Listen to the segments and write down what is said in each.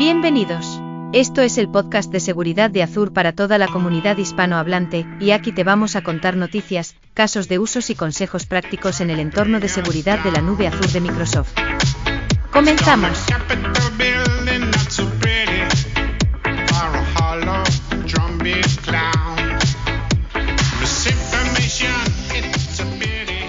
Bienvenidos. Esto es el podcast de seguridad de Azure para toda la comunidad hispanohablante, y aquí te vamos a contar noticias, casos de usos y consejos prácticos en el entorno de seguridad de la nube Azure de Microsoft. Comenzamos.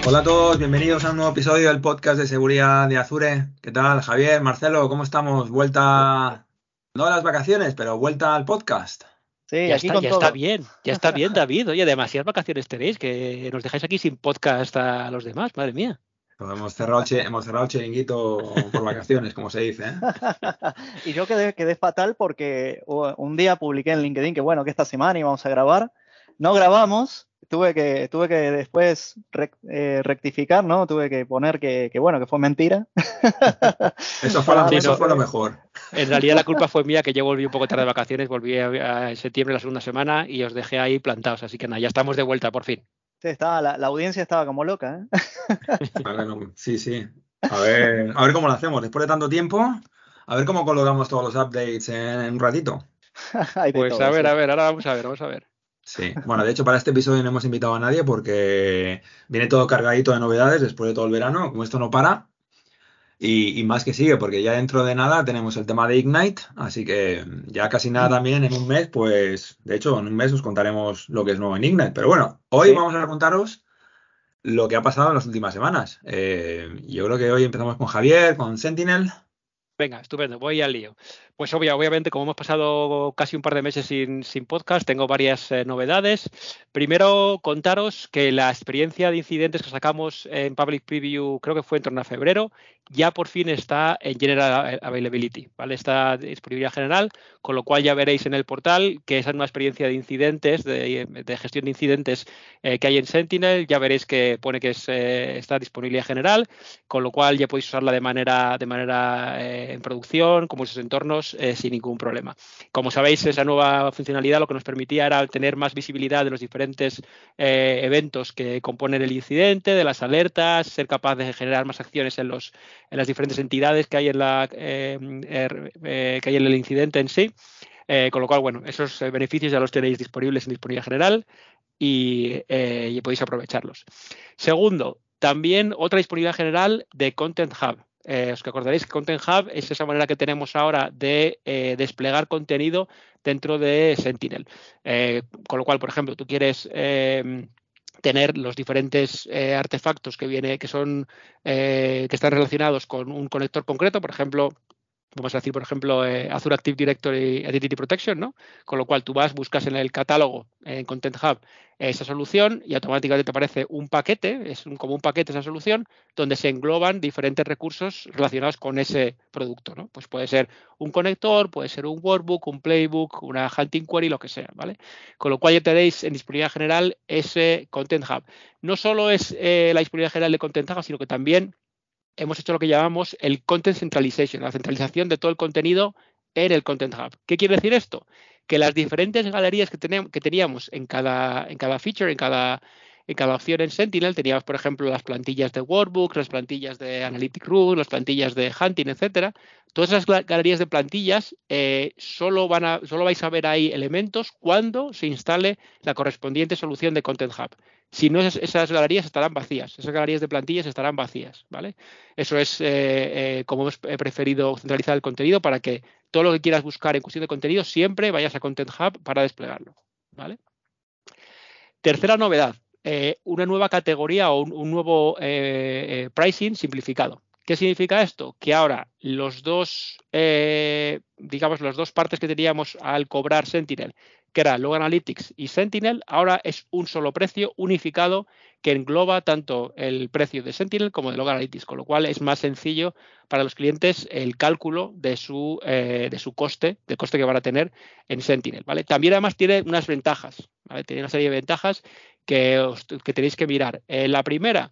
Hola a todos, bienvenidos a un nuevo episodio del podcast de seguridad de Azure. ¿Qué tal, Javier, Marcelo? ¿Cómo estamos? Vuelta, no a las vacaciones, pero vuelta al podcast. Sí, ya, aquí está, con ya todo. está bien, ya está bien, David. Oye, demasiadas vacaciones tenéis, que nos dejáis aquí sin podcast a los demás, madre mía. Pues hemos, cerrado el hemos cerrado el chiringuito por vacaciones, como se dice. ¿eh? y yo quedé, quedé fatal porque uh, un día publiqué en LinkedIn que bueno, que esta semana íbamos a grabar. No grabamos, tuve que, tuve que después rec- eh, rectificar, ¿no? Tuve que poner que, que, bueno, que fue mentira. Eso fue, la- Sí, eso no. fue lo mejor. En realidad la culpa fue mía, que yo volví un poco tarde de vacaciones, volví a, a- en septiembre la segunda semana y os dejé ahí plantados, así que nada, ya estamos de vuelta por fin. Sí, estaba, la, la audiencia estaba como loca, ¿eh? Sí, sí. A ver, a ver cómo lo hacemos. Después de tanto tiempo, a ver cómo colocamos todos los updates en, en un ratito. Pues todo, a ver, sí. a ver, ahora vamos a ver, vamos a ver. Sí, bueno, de hecho para este episodio no hemos invitado a nadie porque viene todo cargadito de novedades después de todo el verano, como esto no para. Y, y más que sigue, porque ya dentro de nada tenemos el tema de Ignite, así que ya casi nada también en un mes, pues de hecho en un mes os contaremos lo que es nuevo en Ignite. Pero bueno, hoy Sí. vamos a contaros lo que ha pasado en las últimas semanas. Eh, yo creo que hoy empezamos con Javier, con Sentinel. Venga, estupendo, voy al lío. Pues obvia- obviamente, como hemos pasado casi un par de meses sin, podcast, tengo varias eh, novedades. Primero, contaros que la experiencia de incidentes que sacamos en Public Preview, creo que fue en torno a febrero, ya por fin está en General Availability, ¿vale? Está disponibilidad general, con lo cual ya veréis en el portal que esa nueva experiencia de incidentes, de, gestión de incidentes eh, que hay en Sentinel, ya veréis que pone que es, eh, está disponibilidad general, con lo cual ya podéis usarla de manera, de manera eh, en producción, como esos entornos, eh, sin ningún problema. Como sabéis, esa nueva funcionalidad lo que nos permitía era tener más visibilidad de los diferentes eh, eventos que componen el incidente, de las alertas, ser capaz de generar más acciones en, las diferentes entidades que hay en, la, eh, er- que hay en el incidente en sí. Con lo cual, bueno, esos beneficios ya los tenéis disponibles en disponibilidad general y, y podéis aprovecharlos. Segundo, también otra disponibilidad general de Content Hub. Eh, os acordaréis que Content Hub es esa manera que tenemos ahora de eh, desplegar contenido dentro de Sentinel. Eh, con lo cual, por ejemplo, tú quieres eh, tener los diferentes eh, artefactos que viene, que son que están relacionados con un conector concreto, por ejemplo, vamos a decir, por ejemplo, eh, Azure Active Directory Identity Protection, ¿no? Con lo cual tú vas, buscas en el catálogo, en Content Hub, esa solución y automáticamente te aparece un paquete, es como un paquete esa solución, donde se engloban diferentes recursos relacionados con ese producto, ¿no? Pues puede ser un conector, puede ser un workbook, un playbook, una hunting query, lo que sea, ¿vale? Con lo cual ya tenéis en disponibilidad general ese Content Hub. No solo es eh, la disponibilidad general de Content Hub, sino que también hemos hecho lo que llamamos el Content Centralization, la centralización de todo el contenido en el Content Hub. ¿Qué quiere decir esto? Que las diferentes galerías que, teníamos en cada, feature, en cada, en opción en Sentinel, teníamos, por ejemplo, las plantillas de Workbook, las plantillas de Analytic Room, las plantillas de Hunting, etcétera. Todas esas galerías de plantillas eh, solo, van a, solo vais a ver ahí elementos cuando se instale la correspondiente solución de Content Hub. Si no, esas, galerías estarán vacías, esas galerías de plantillas estarán vacías, ¿vale? Eso es eh, eh, como hemos preferido centralizar el contenido para que todo lo que quieras buscar en cuestión de contenido siempre vayas a Content Hub para desplegarlo, ¿vale? Tercera novedad, eh, una nueva categoría o un, nuevo pricing simplificado. ¿Qué significa esto? Que ahora los dos, eh, digamos, las dos partes que teníamos al cobrar Sentinel, que era Log Analytics y Sentinel, ahora es un solo precio unificado que engloba tanto el precio de Sentinel como de Log Analytics, con lo cual es más sencillo para los clientes el cálculo de su, eh, de su coste, del coste que van a tener en Sentinel. ¿vale? También además tiene unas ventajas, tiene una serie de ventajas que tenéis que mirar. Eh, la primera,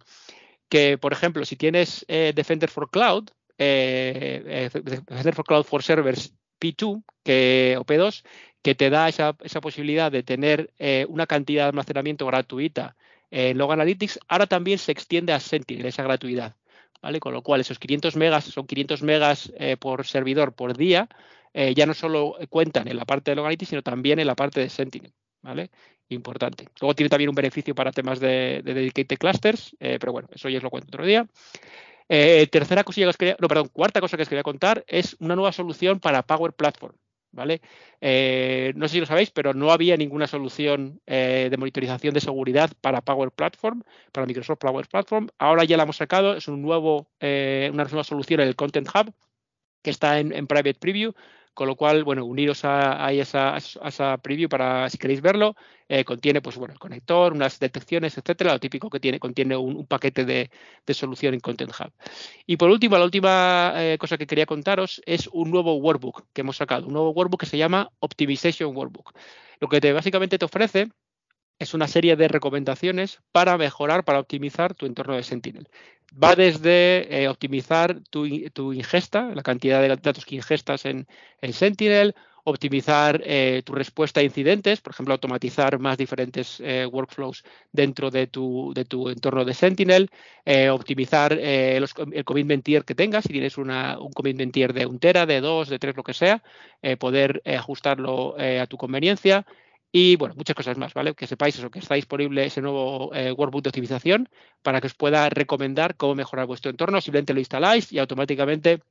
que por ejemplo, si tienes eh, Defender for Cloud, eh, eh, Defender for Cloud for Servers P2 que, o P2, que te da esa, esa posibilidad de tener una cantidad de almacenamiento gratuita en Log Analytics, ahora también se extiende a Sentinel esa gratuidad. ¿vale? Con lo cual, esos 500 megas son 500 megas por servidor por día ya no solo cuentan en la parte de Logality, sino también en la parte de Sentinel. ¿Vale? Importante. Luego tiene también un beneficio para temas de, dedicated clusters, eh, pero bueno, eso ya os lo cuento otro día. Eh, tercera cosilla que os quería, no, perdón, cuarta cosa que os quería contar es una nueva solución para Power Platform. ¿Vale? Eh, no sé si lo sabéis, pero no había ninguna solución de monitorización de seguridad para Power Platform, para Microsoft Power Platform. Ahora ya la hemos sacado, es un nuevo, una nueva solución en el Content Hub que está en Private Preview con lo cual, bueno, uniros a, esa, esa, preview para si queréis verlo. Eh, contiene, pues bueno, el conector, unas detecciones, etcétera. Lo típico que tiene, contiene un, paquete de, solución en Content Hub. Y por último, la última eh, cosa que quería contaros es un nuevo workbook que hemos sacado, un nuevo workbook que se llama Optimization Workbook. Lo que te, básicamente te ofrece es una serie de recomendaciones para mejorar, para optimizar tu entorno de Sentinel. Va desde eh, optimizar tu, ingesta, la cantidad de datos que ingestas en, Sentinel, optimizar eh, tu respuesta a incidentes, por ejemplo, automatizar más diferentes eh, workflows dentro de tu, de tu, entorno de Sentinel, optimizar el commitment tier que tengas, si tienes una, un commitment tier de un tera, de dos, de tres, lo que sea, poder ajustarlo a tu conveniencia, y bueno, muchas cosas más, ¿vale? Que sepáis eso, que está disponible ese nuevo eh, workbook de optimización para que os pueda recomendar cómo mejorar vuestro entorno. Simplemente lo instaláis y automáticamente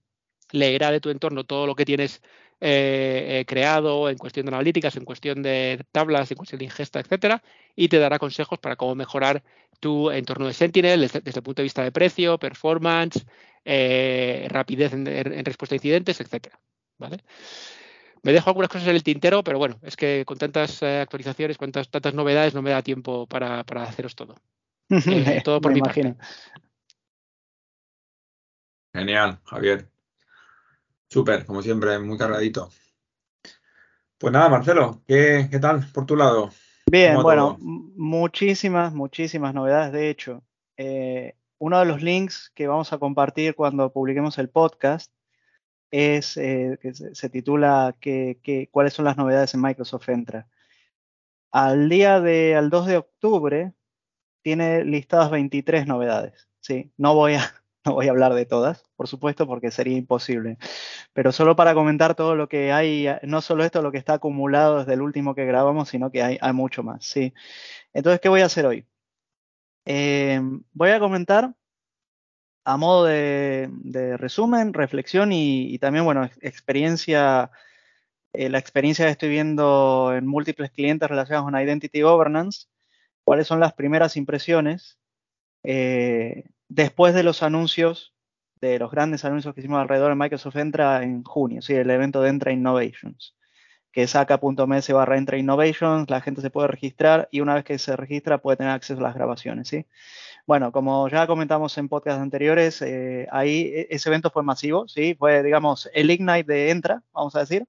leerá de tu entorno todo lo que tienes eh, eh, creado en cuestión de analíticas, en cuestión de tablas, en cuestión de ingesta, etcétera, y te dará consejos para cómo mejorar tu entorno de Sentinel desde, el punto de vista de precio, performance, rapidez en, en, respuesta a incidentes, etcétera. ¿Vale? Me dejo algunas cosas en el tintero, pero bueno, es que con tantas eh, actualizaciones, con tantas, novedades, no me da tiempo para, haceros todo. Eh, todo por mi parte. Genial, Javier. Súper, como siempre, muy cargadito. Pues nada, Marcelo, ¿qué, tal por tu lado? Bien, bueno, muchísimas, muchísimas novedades. De hecho, eh, uno de los links que vamos a compartir cuando publiquemos el podcast es eh, que se, titula que, cuáles son las novedades en Microsoft Entra. Al día de, al 2 de octubre, tiene listadas 23 novedades. Sí, no voy a, no voy a hablar de todas, por supuesto, porque sería imposible. Pero solo para comentar todo lo que hay, no solo esto, lo que está acumulado desde el último que grabamos, sino que hay, hay mucho más. Sí. Entonces, ¿qué voy a hacer hoy? Eh, voy a comentar a modo de, resumen, reflexión y, también, bueno, experiencia, eh, la experiencia que estoy viendo en múltiples clientes relacionados con Identity Governance, cuáles son las primeras impresiones eh, después de los anuncios, de los grandes anuncios que hicimos alrededor de Microsoft Entra en junio, sí, el evento de Entra Innovations, que es acá.ms barra Entra Innovations, la gente se puede registrar y una vez que se registra puede tener acceso a las grabaciones, ¿sí? Bueno, como ya comentamos en podcasts anteriores, eh, ahí e, ese evento fue masivo, ¿sí? Fue, digamos, el Ignite de Entra, vamos a decir,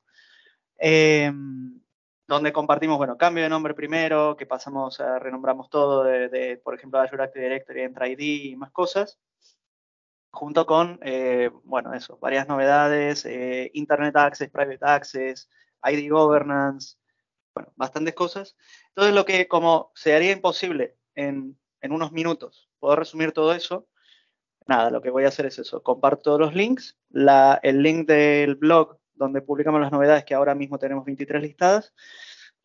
em, donde compartimos, bueno, cambio de nombre primero, que pasamos, a, renombramos todo de, por ejemplo, Azure Active Directory, Entra ID y más cosas, junto con, eh, bueno, eso, varias novedades, eh, Internet Access, Private Access, ID Governance, bueno, bastantes cosas. Entonces, lo que como se haría imposible en en unos minutos puedo resumir todo eso, nada, lo que voy a hacer es eso, comparto todos los links, el link del blog donde publicamos las novedades que ahora mismo tenemos 23 listadas,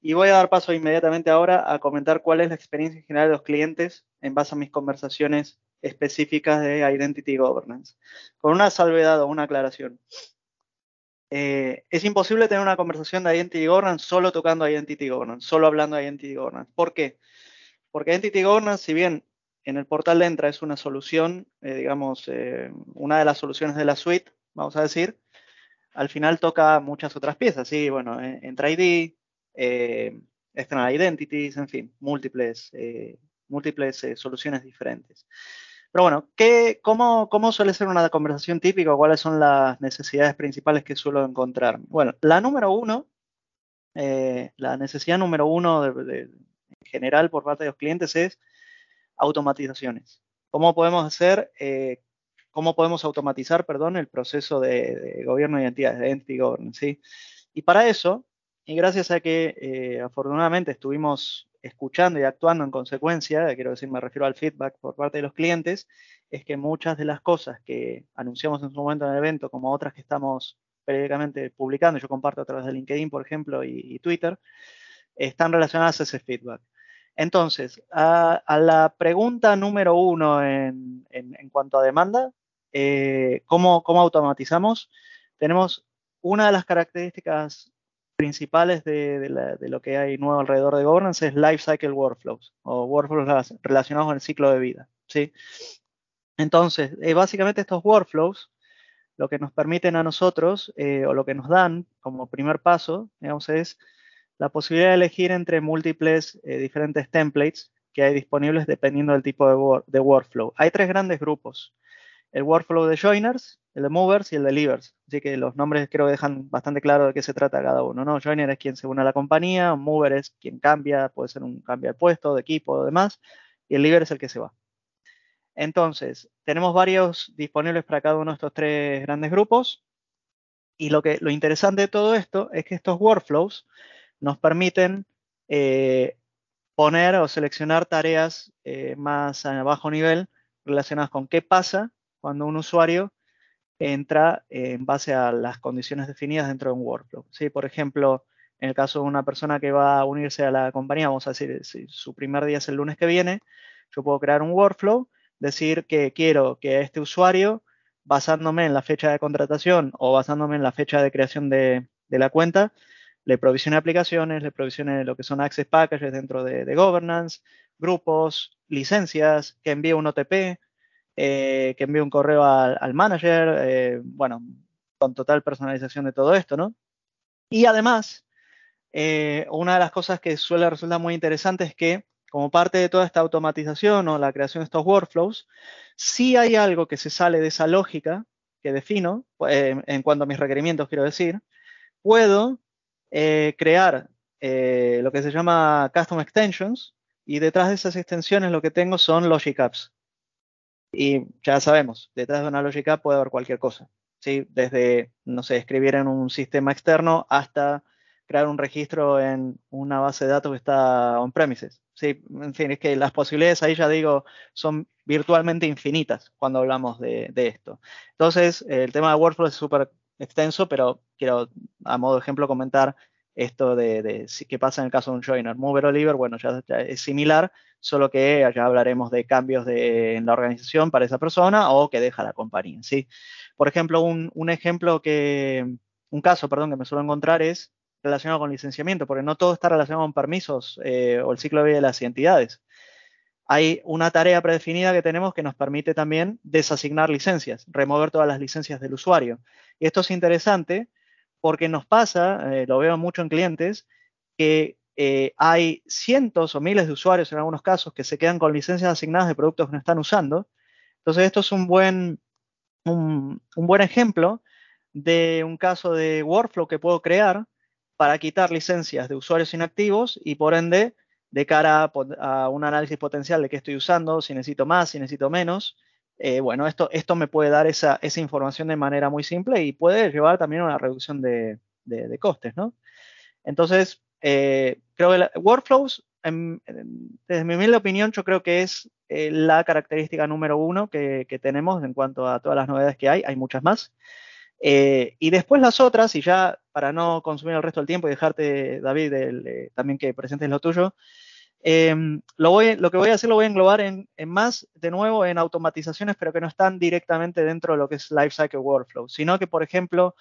y voy a dar paso inmediatamente ahora a comentar cuál es la experiencia general de los clientes en base a mis conversaciones específicas de Identity Governance. Con una salvedad o una aclaración. Eh, es imposible tener una conversación de Identity Governance solo tocando Identity Governance, solo hablando de Identity Governance. ¿Por qué? Porque Entity Governance, si bien en el portal de Entra es una solución, eh, digamos, eh, una de las soluciones de la suite, vamos a decir, al final toca muchas otras piezas, sí, bueno, eh, Entra ID, External Identities, en fin, múltiples, múltiples soluciones diferentes. Pero bueno, ¿qué, cómo, ¿cómo suele ser una conversación típica? ¿Cuáles son las necesidades principales que suelo encontrar? Bueno, la número uno, la necesidad número uno de, general por parte de los clientes es automatizaciones. ¿Cómo podemos hacer, eh, cómo podemos automatizar, perdón, el proceso de, gobierno de identidades, de entity governance. Y para eso, y gracias a que eh, afortunadamente estuvimos escuchando y actuando en consecuencia, quiero decir, me refiero al feedback por parte de los clientes, es que muchas de las cosas que anunciamos en su momento en el evento, como otras que estamos periódicamente publicando, yo comparto a través de LinkedIn, por ejemplo, y, Twitter, están relacionadas a ese feedback. Entonces, a, la pregunta número uno en, cuanto a demanda, eh, ¿cómo, automatizamos? Tenemos una de las características principales de, lo que hay nuevo alrededor de governance es life cycle workflows o workflows relacionados con el ciclo de vida. ¿sí? Entonces, eh, básicamente estos workflows lo que nos permiten a nosotros eh, o lo que nos dan como primer paso, digamos, es la posibilidad de elegir entre múltiples eh, diferentes templates que hay disponibles dependiendo del tipo de, workflow. Hay tres grandes grupos. El workflow de joiners, el de movers y el de leavers. Así que los nombres creo que dejan bastante claro de qué se trata cada uno. ¿no? Joiner es quien se une a la compañía, mover es quien cambia, puede ser un cambio de puesto, de equipo demás, y el leaver es el que se va. Entonces, tenemos varios disponibles para cada uno de estos tres grandes grupos. Y lo, que, lo interesante de todo esto es que estos workflows nos permiten eh, poner o seleccionar tareas eh, más a bajo nivel relacionadas con qué pasa cuando un usuario entra en base a las condiciones definidas dentro de un workflow. ¿sí? Por ejemplo, en el caso de una persona que va a unirse a la compañía, vamos a decir, si su primer día es el lunes que viene, yo puedo crear un workflow decir que quiero que este usuario, basándome en la fecha de contratación o basándome en la fecha de creación de, la cuenta, le provisione aplicaciones, le provisione lo que son access packages dentro de, governance, grupos, licencias, que envíe un OTP, eh, que envíe un correo al, manager, eh, bueno, con total personalización de todo esto, ¿no? Y además, eh, una de las cosas que suele resultar muy interesante es que como parte de toda esta automatización o la creación de estos workflows, si hay algo que se sale de esa lógica que defino, en cuanto a mis requerimientos quiero decir, puedo eh, crear eh, lo que se llama custom extensions y detrás de esas extensiones lo que tengo son logic apps. Y ya sabemos, detrás de una logic app puede haber cualquier cosa. ¿sí? Desde, no sé, escribir en un sistema externo hasta crear un registro en una base de datos que está on-premises. Sí, en fin, es que las posibilidades ahí ya digo son virtualmente infinitas cuando hablamos de, esto. Entonces, el tema de workflow es súper extenso, pero quiero a modo de ejemplo comentar esto de, qué pasa en el caso de un joiner. Mover o bueno, ya, es similar, solo que ya hablaremos de cambios en la organización para esa persona o que deja la compañía. ¿sí? Por ejemplo, un, un ejemplo que, un caso, perdón, que me suelo encontrar es relacionado con licenciamiento, porque no todo está relacionado con permisos eh, o el ciclo de vida de las identidades. Hay una tarea predefinida que tenemos que nos permite también desasignar licencias, remover todas las licencias del usuario. Y esto es interesante porque nos pasa, eh, lo veo mucho en clientes, que eh, hay cientos o miles de usuarios en algunos casos que se quedan con licencias asignadas de productos que no están usando. Entonces, esto es un buen, un buen ejemplo de un caso de workflow que puedo crear para quitar licencias de usuarios inactivos y por ende, de cara a, un análisis potencial de qué estoy usando, si necesito más, si necesito menos, eh, bueno, esto, esto me puede dar esa, información de manera muy simple y puede llevar también a una reducción de, costes, ¿no? Entonces, eh, creo que workflows, desde mi humilde opinión, yo creo que es eh, la característica número uno que, tenemos en cuanto a todas las novedades que hay. Hay muchas más. Y después las otras, y ya para no consumir el resto del tiempo y dejarte, David, también que presentes lo tuyo, em, lo, lo que voy a hacer lo voy a englobar en, más, de nuevo, en automatizaciones, pero que no están directamente dentro de lo que es Lifecycle Workflow, sino que, por ejemplo,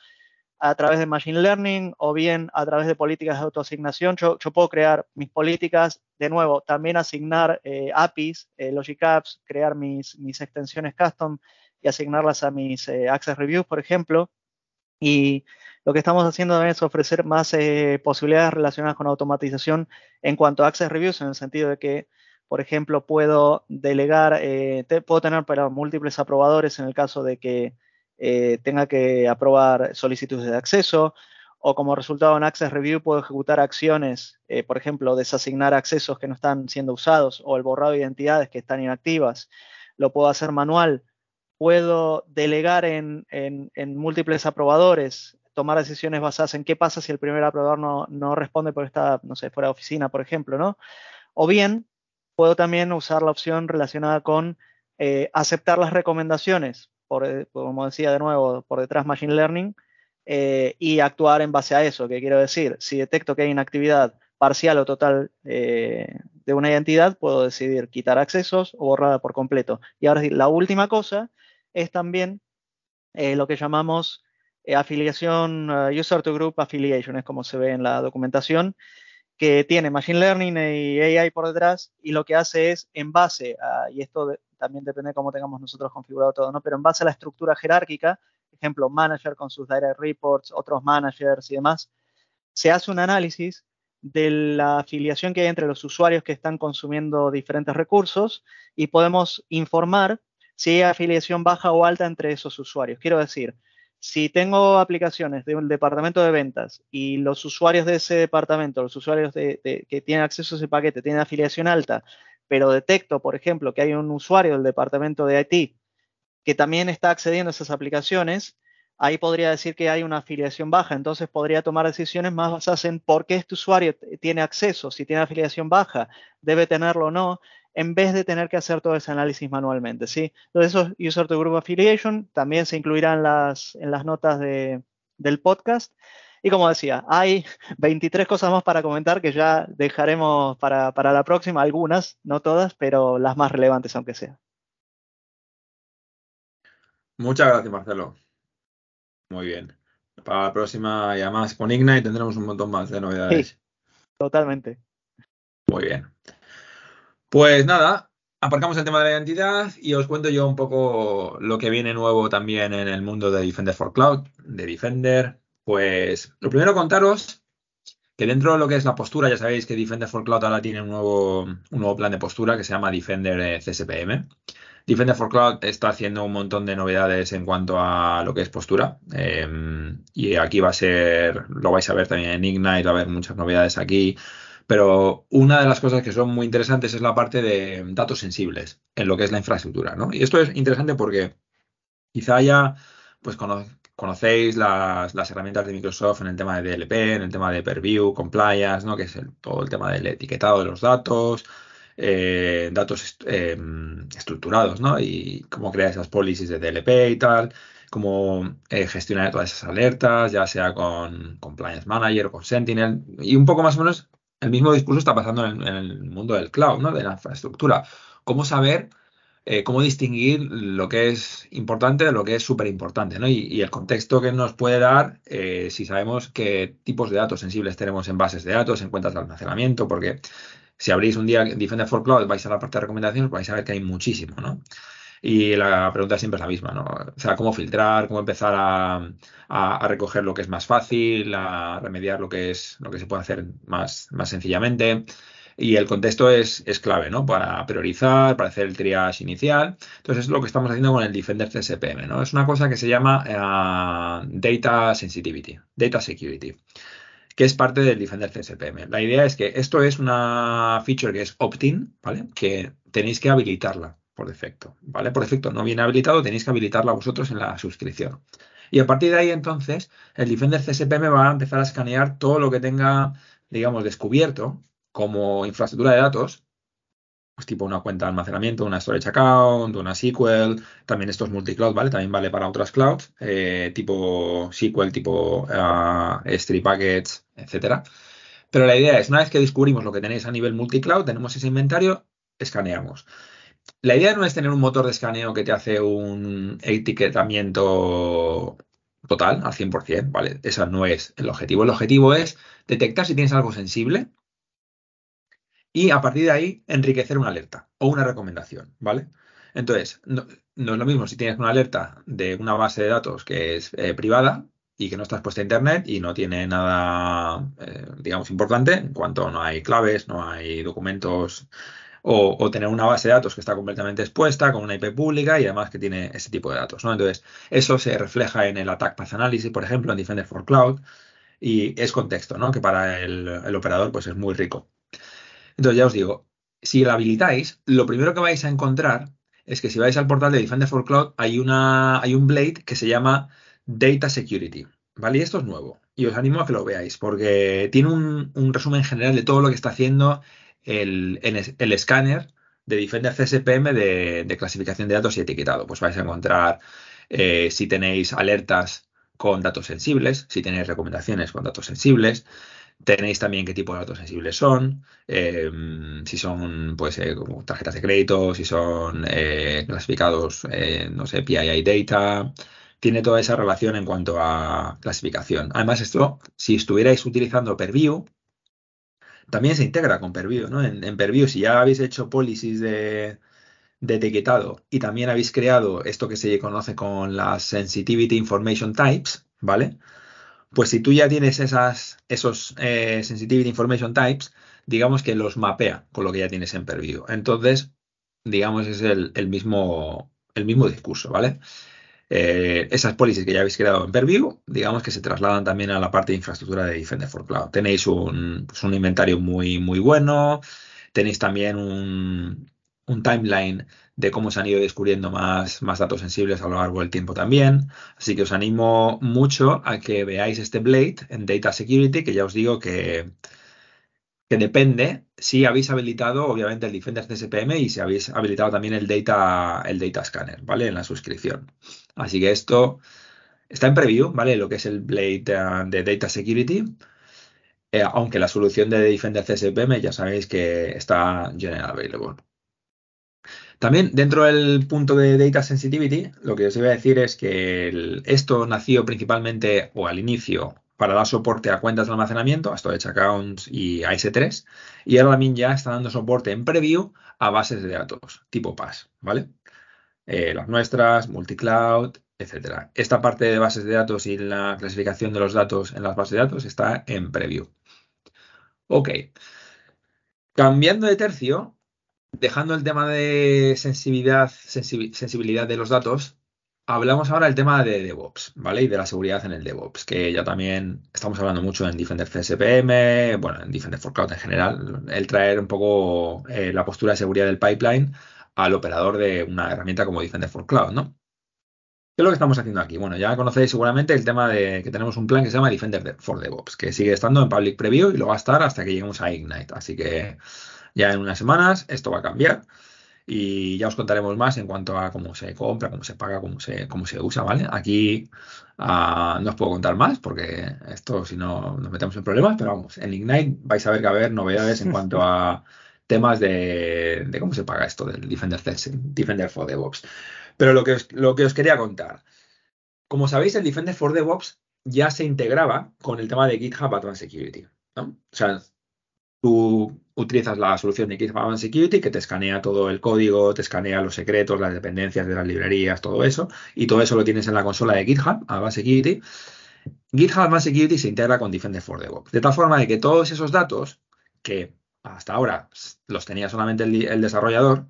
a través de Machine Learning o bien a través de políticas de autoasignación, yo, puedo crear mis políticas, de nuevo, también asignar eh, APIs, eh, Logic Apps, crear mis, mis extensiones custom y asignarlas a mis eh, Access Reviews, por ejemplo. Y lo que estamos haciendo es ofrecer más eh, posibilidades relacionadas con automatización en cuanto a Access Reviews, en el sentido de que, por ejemplo, puedo delegar, eh, puedo tener para múltiples aprobadores en el caso de que tenga que aprobar solicitudes de acceso, o como resultado en Access Review puedo ejecutar acciones, por ejemplo, desasignar accesos que no están siendo usados o el borrado de identidades que están inactivas. Lo puedo hacer manual puedo delegar en, múltiples aprobadores, tomar decisiones basadas en qué pasa si el primer aprobador no, responde por esta, no sé, fuera de oficina, por ejemplo, ¿no? O bien, puedo también usar la opción relacionada con eh, aceptar las recomendaciones, por, como decía de nuevo, por detrás Machine Learning, eh, y actuar en base a eso. ¿Qué quiero decir? Si detecto que hay inactividad parcial o total eh, de una identidad, puedo decidir quitar accesos o borrarla por completo. Y ahora la última cosa es también eh, lo que llamamos afiliación, user to group affiliation, es como se ve en la documentación, que tiene Machine Learning y AI por detrás y lo que hace es, en base a, y esto también depende de cómo tengamos nosotros configurado todo, ¿no? Pero en base a la estructura jerárquica, ejemplo, manager con sus direct reports, otros managers y demás, se hace un análisis de la afiliación que hay entre los usuarios que están consumiendo diferentes recursos y podemos informar si hay afiliación baja o alta entre esos usuarios. Quiero decir, si tengo aplicaciones de un departamento de ventas y los usuarios de ese departamento, los usuarios que tienen acceso a ese paquete, tienen afiliación alta, pero detecto, por ejemplo, que hay un usuario del departamento de IT que también está accediendo a esas aplicaciones, ahí podría decir que hay una afiliación baja. Entonces podría tomar decisiones más basadas en por qué este usuario tiene acceso, si tiene afiliación baja, debe tenerlo o no, en vez de tener que hacer todo ese análisis manualmente. ¿sí? Entonces, esos User to Group Affiliation también se incluirán las, en las notas del podcast. Y como decía, hay 23 cosas más para comentar que ya dejaremos para, para la próxima, algunas, no todas, pero las más relevantes aunque sea. Muchas gracias, Marcelo. Muy bien. Para la próxima, y además con Ignite tendremos un montón más de novedades. Sí, totalmente. Muy bien. Pues nada, aparcamos el tema de la identidad y os cuento yo un poco lo que viene nuevo también en el mundo de Defender for Cloud, de Defender. Pues lo primero contaros que dentro de lo que es la postura, ya sabéis que Defender for Cloud ahora tiene un nuevo, un nuevo plan de postura que se llama Defender CSPM. Defender for Cloud está haciendo un montón de novedades en cuanto a lo que es postura. Em, y aquí va a ser, lo vais a ver también en Ignite, va a haber muchas novedades aquí. Pero una de las cosas que son muy interesantes es la parte de datos sensibles en lo que es la infraestructura. ¿no? Y esto es interesante porque quizá ya pues conocéis las, herramientas de Microsoft en el tema de DLP, en el tema de Purview, Compliance, ¿no? que es todo el tema del etiquetado de los datos, eh, datos em, estructurados, ¿no? Y cómo crear esas policies de DLP y tal, cómo eh, gestionar todas esas alertas, ya sea con Compliance Manager o con Sentinel, y un poco más o menos el mismo discurso está pasando en, el mundo del cloud, ¿no? De la infraestructura. Cómo saber eh, cómo distinguir lo que es importante de lo que es súper importante, ¿no? Y, el contexto que nos puede dar si sabemos qué tipos de datos sensibles tenemos en bases de datos, en cuentas de almacenamiento, porque si abrís un día Defender for Cloud, vais a la parte de recomendaciones, vais a ver que hay muchísimo, ¿no? Y la pregunta siempre es la misma, ¿no? O sea, cómo filtrar, cómo empezar a, recoger lo que es más fácil, a remediar lo que es lo que se puede hacer más, más sencillamente. Y el contexto es, es clave, ¿no? Para priorizar, para hacer el triage inicial. Entonces es lo que estamos haciendo con el Defender CSPM, ¿no? Es una cosa que se llama eh, Data Sensitivity, Data Security que es parte del Defender CSPM. La idea es que esto es una feature que es opt-in, ¿vale? Que tenéis que habilitarla por defecto, ¿vale? Por defecto no viene habilitado, tenéis que habilitarla vosotros en la suscripción. Y a partir de ahí, entonces, el Defender CSPM va a empezar a escanear todo lo que tenga, digamos, descubierto como infraestructura de datos pues tipo una cuenta de almacenamiento, una storage account, una SQL, también esto es multicloud, ¿vale? También vale para otras clouds, eh, tipo SQL, tipo uh, S3 Packets, etcétera. Pero la idea es, una vez que descubrimos lo que tenéis a nivel multicloud, tenemos ese inventario, escaneamos. La idea no es tener un motor de escaneo que te hace un etiquetamiento total al 100%, ¿vale? Ese no es el objetivo. El objetivo es detectar si tienes algo sensible, y a partir de ahí enriquecer una alerta o una recomendación, ¿vale? Entonces, no, es lo mismo si tienes una alerta de una base de datos que es eh, privada y que no está expuesta a Internet y no tiene nada, eh, digamos, importante en cuanto no hay claves, no hay documentos o, tener una base de datos que está completamente expuesta con una IP pública y además que tiene ese tipo de datos, ¿no? Entonces, eso se refleja en el Attack Path Analysis, por ejemplo, en Defender for Cloud y es contexto, ¿no? Que para el, operador pues es muy rico. Entonces ya os digo, si la habilitáis, lo primero que vais a encontrar es que si vais al portal de Defender for Cloud hay, una, hay un blade que se llama Data Security. ¿Vale? Y esto es nuevo. Y os animo a que lo veáis, porque tiene un, resumen general de todo lo que está haciendo el, el, escáner de Defender CSPM de, clasificación de datos y etiquetado. Pues vais a encontrar eh, si tenéis alertas con datos sensibles, si tenéis recomendaciones con datos sensibles. Tenéis también qué tipo de datos sensibles son, em, si son pues eh, como tarjetas de crédito, si son eh, clasificados, eh, no sé, PII data. Tiene toda esa relación en cuanto a clasificación. Además, esto, si estuvierais utilizando Perview, también se integra con Perview, ¿no? En, en Perview, si ya habéis hecho policies de, de etiquetado y también habéis creado esto que se conoce con las Sensitivity Information Types, ¿vale? Pues si tú ya tienes esas, esos eh, Sensitivity Information Types, digamos que los mapea con lo que ya tienes en Perview. Entonces, digamos, es el, mismo, el mismo discurso, ¿vale? Eh, esas policies que ya habéis creado en Perview, digamos que se trasladan también a la parte de infraestructura de Defender for Cloud. Tenéis un, pues un inventario muy, muy bueno, tenéis también un, un timeline de cómo se han ido descubriendo más, más datos sensibles a lo largo del tiempo también. Así que os animo mucho a que veáis este Blade en Data Security, que ya os digo que, que depende si habéis habilitado, obviamente, el Defender CSPM y si habéis habilitado también el Data, el data Scanner, ¿vale? En la suscripción. Así que esto está en preview, ¿vale? Lo que es el Blade uh, de Data Security. Eh, aunque la solución de Defender CSPM ya sabéis que está general available. También dentro del punto de Data Sensitivity, lo que os iba a decir es que esto nació principalmente o al inicio para dar soporte a cuentas de almacenamiento, a Storage Accounts y a S3, y ahora también ya está dando soporte en preview a bases de datos tipo PAS, ¿vale? Eh, las nuestras, multicloud, etcétera. Esta parte de bases de datos y la clasificación de los datos en las bases de datos está en preview. Ok. Cambiando de tercio, dejando el tema de sensibilidad, sensibilidad de los datos, hablamos ahora del tema de DevOps, ¿vale? Y de la seguridad en el DevOps, que ya también estamos hablando mucho en Defender CSPM, bueno, en Defender for Cloud en general, el traer un poco eh, la postura de seguridad del pipeline al operador de una herramienta como Defender for Cloud, ¿no? ¿Qué es lo que estamos haciendo aquí? Bueno, ya conocéis seguramente el tema de que tenemos un plan que se llama Defender for DevOps, que sigue estando en Public Preview y lo va a estar hasta que lleguemos a Ignite. Así que ya en unas semanas esto va a cambiar y ya os contaremos más en cuanto a cómo se compra, cómo se paga, cómo se, cómo se usa, ¿vale? Aquí uh, no os puedo contar más porque esto si no nos metemos en problemas, pero vamos, en Ignite vais a ver que va a haber novedades en cuanto a temas de, cómo se paga esto del Defender, Defender for DevOps. Pero lo que, os, lo que os quería contar, como sabéis, el Defender for DevOps ya se integraba con el tema de GitHub Advanced Security. O sea, tú utilizas la solución de GitHub Advanced Security que te escanea todo el código, te escanea los secretos, las dependencias de las librerías, todo eso, y todo eso lo tienes en la consola de GitHub Advanced Security. GitHub Advanced Security se integra con Defender for DevOps, de tal forma de que todos esos datos que hasta ahora los tenía solamente el, desarrollador,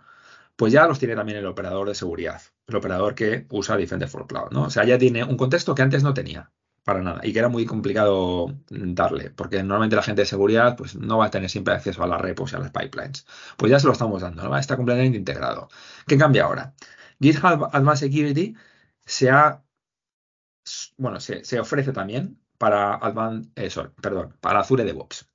pues ya los tiene también el operador de seguridad, el operador que usa Defender for Cloud, ¿no? O sea, ya tiene un contexto que antes no tenía para nada y que era muy complicado darle, porque normalmente la gente de seguridad pues no va a tener siempre acceso a las repos y a las pipelines. Pues ya se lo estamos dando, ¿no? está completamente integrado. ¿Qué cambia ahora? GitHub Advanced Security se ha, bueno, se, ofrece también para Advanced, eh, perdón, para Azure DevOps.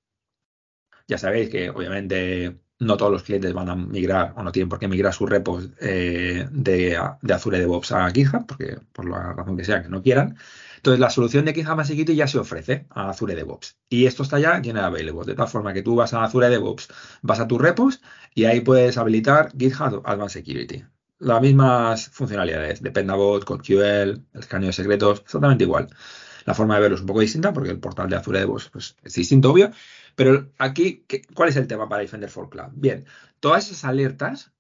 Ya sabéis que obviamente no todos los clientes van a migrar o no tienen por qué migrar sus repos eh, de, de, Azure DevOps a GitHub, porque por la razón que sea que no quieran. Entonces, la solución de GitHub Security ya se ofrece a Azure DevOps. Y esto está ya de available. De tal forma que tú vas a Azure DevOps, vas a tus repos y ahí puedes habilitar GitHub Advanced Security. Las mismas funcionalidades, Dependabot, CodeQL, el escaneo de secretos, exactamente igual. La forma de verlo es un poco distinta porque el portal de Azure DevOps pues, es distinto, obvio. Pero aquí, ¿cuál es el tema para Defender for Cloud? Bien, todas esas alertas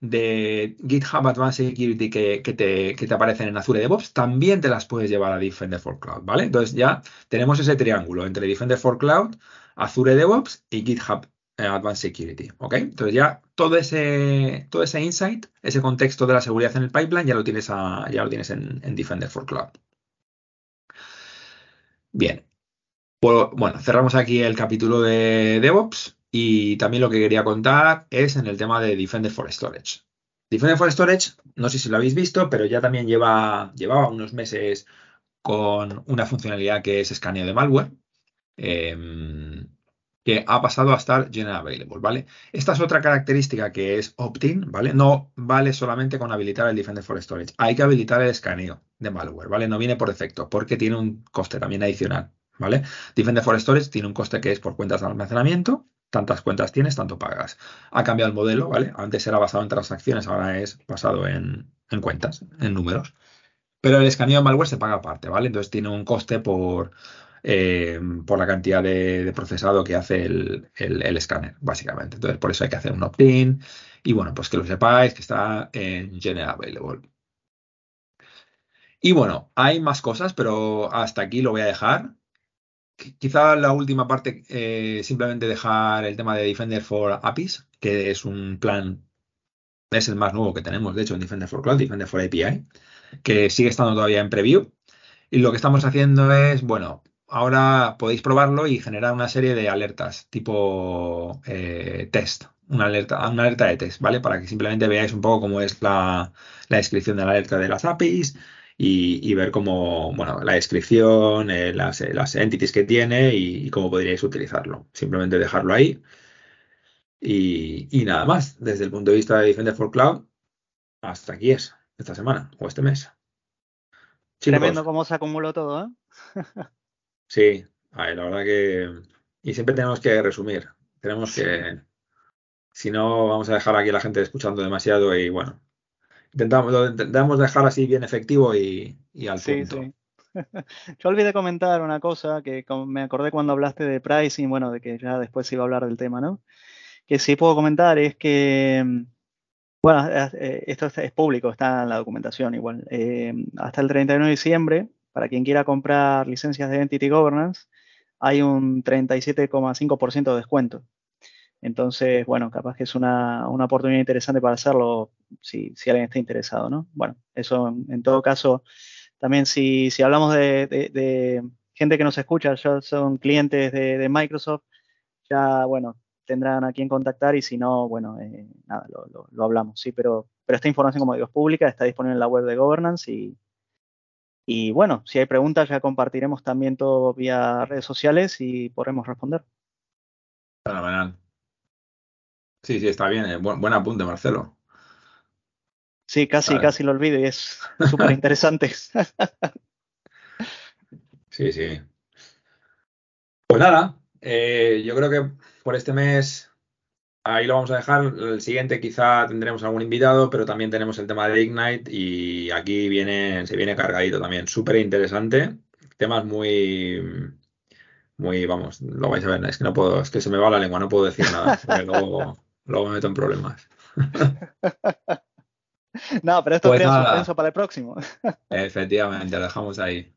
de GitHub Advanced Security que, te, aparecen en Azure DevOps, también te las puedes llevar a Defender for Cloud, ¿vale? Entonces ya tenemos ese triángulo entre Defender for Cloud, Azure DevOps y GitHub eh, Advanced Security, ¿ok? Entonces ya todo ese, todo ese insight, ese contexto de la seguridad en el pipeline ya lo tienes, ya lo tienes en, Defender for Cloud. Bien. Pues, bueno, cerramos aquí el capítulo de DevOps. Y también lo que quería contar es en el tema de Defender for Storage. Defender for Storage, no sé si lo habéis visto, pero ya también lleva, llevaba unos meses con una funcionalidad que es escaneo de malware. Em, que ha pasado a estar General Available, ¿vale? Esta es otra característica que es opt-in, ¿vale? No vale solamente con habilitar el Defender for Storage. Hay que habilitar el escaneo de malware, ¿vale? No viene por defecto, porque tiene un coste también adicional, ¿vale? Defender for Storage tiene un coste que es por cuentas de almacenamiento, tantas cuentas tienes, tanto pagas. Ha cambiado el modelo, ¿vale? Antes era basado en transacciones, ahora es basado en, en cuentas, en números. Pero el escaneo de malware se paga aparte, ¿vale? Entonces tiene un coste por, eh, por la cantidad de, procesado que hace el, escáner, básicamente. Entonces, por eso hay que hacer un opt-in. Y bueno, pues que lo sepáis que está en General Available. Y bueno, hay más cosas, pero hasta aquí lo voy a dejar. Quizá la última parte, eh, simplemente dejar el tema de Defender for APIs, que es un plan, es el más nuevo que tenemos, de hecho, en Defender for Cloud, Defender for API, que sigue estando todavía en preview. Y lo que estamos haciendo es, bueno, ahora podéis probarlo y generar una serie de alertas tipo eh, test, una alerta, una alerta de test, ¿vale? Para que simplemente veáis un poco cómo es la, descripción de la alerta de las APIs y, ver cómo, bueno, la descripción, eh, las, las, entities que tiene y, cómo podríais utilizarlo. Simplemente dejarlo ahí. Y, y, nada más, desde el punto de vista de Defender for Cloud, hasta aquí es, esta semana o este mes. Tremendo cómo se acumuló todo, ¿eh? Sí, la verdad que... Y siempre tenemos que resumir. Tenemos que... Si no, vamos a dejar aquí a la gente escuchando demasiado y bueno. Intentamos, intentamos dejar así bien efectivo y, al sí, punto. Sí. Yo olvidé comentar una cosa que me acordé cuando hablaste de pricing, bueno, de que ya después iba a hablar del tema, ¿no? Que sí puedo comentar es que, bueno, eh, esto es, público, está en la documentación igual. Eh, hasta el 31 de diciembre para quien quiera comprar licencias de Entity Governance, hay un 37,5% de descuento. Entonces, bueno, capaz que es una, oportunidad interesante para hacerlo si, alguien está interesado, ¿no? Bueno, eso en, todo caso, también si, hablamos de, gente que nos escucha, ya son clientes de, Microsoft, ya, bueno, tendrán a quien contactar y si no, bueno, eh, nada, lo, hablamos, sí, pero, pero esta información, como digo, es pública, está disponible en la web de Governance y, y bueno, si hay preguntas ya compartiremos también todo vía redes sociales y podremos responder. Fenomenal. Sí, sí, está bien. Eh, buen, apunte, Marcelo. Sí, casi, casi lo olvido y es súper interesante. sí, sí. Pues nada, eh, yo creo que por este mes ahí lo vamos a dejar. El siguiente quizá tendremos algún invitado, pero también tenemos el tema de Ignite y aquí viene, se viene cargadito también. Súper interesante. Temas muy, muy, vamos, lo vais a ver. Es que no puedo, es que se me va la lengua, no puedo decir nada. luego, luego me meto en problemas. no, pero esto pues crea suspenso para el próximo. Efectivamente, lo dejamos ahí.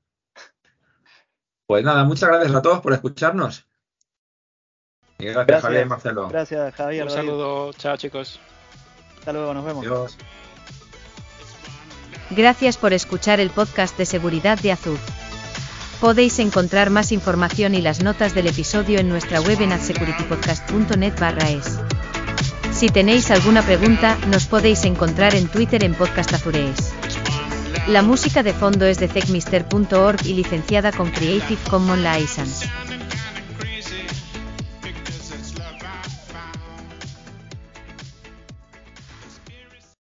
Pues nada, muchas gracias a todos por escucharnos gracias, Javier y Marcelo. Gracias, Javier. Un saludo. Chao, chicos. Hasta luego, nos vemos. Adiós. Gracias por escuchar el podcast de seguridad de Azur. Podéis encontrar más información y las notas del episodio en nuestra web en adsecuritypodcast.net es. Si tenéis alguna pregunta, nos podéis encontrar en Twitter en Podcast Azurees. La música de fondo es de techmister.org y licenciada con Creative Commons License.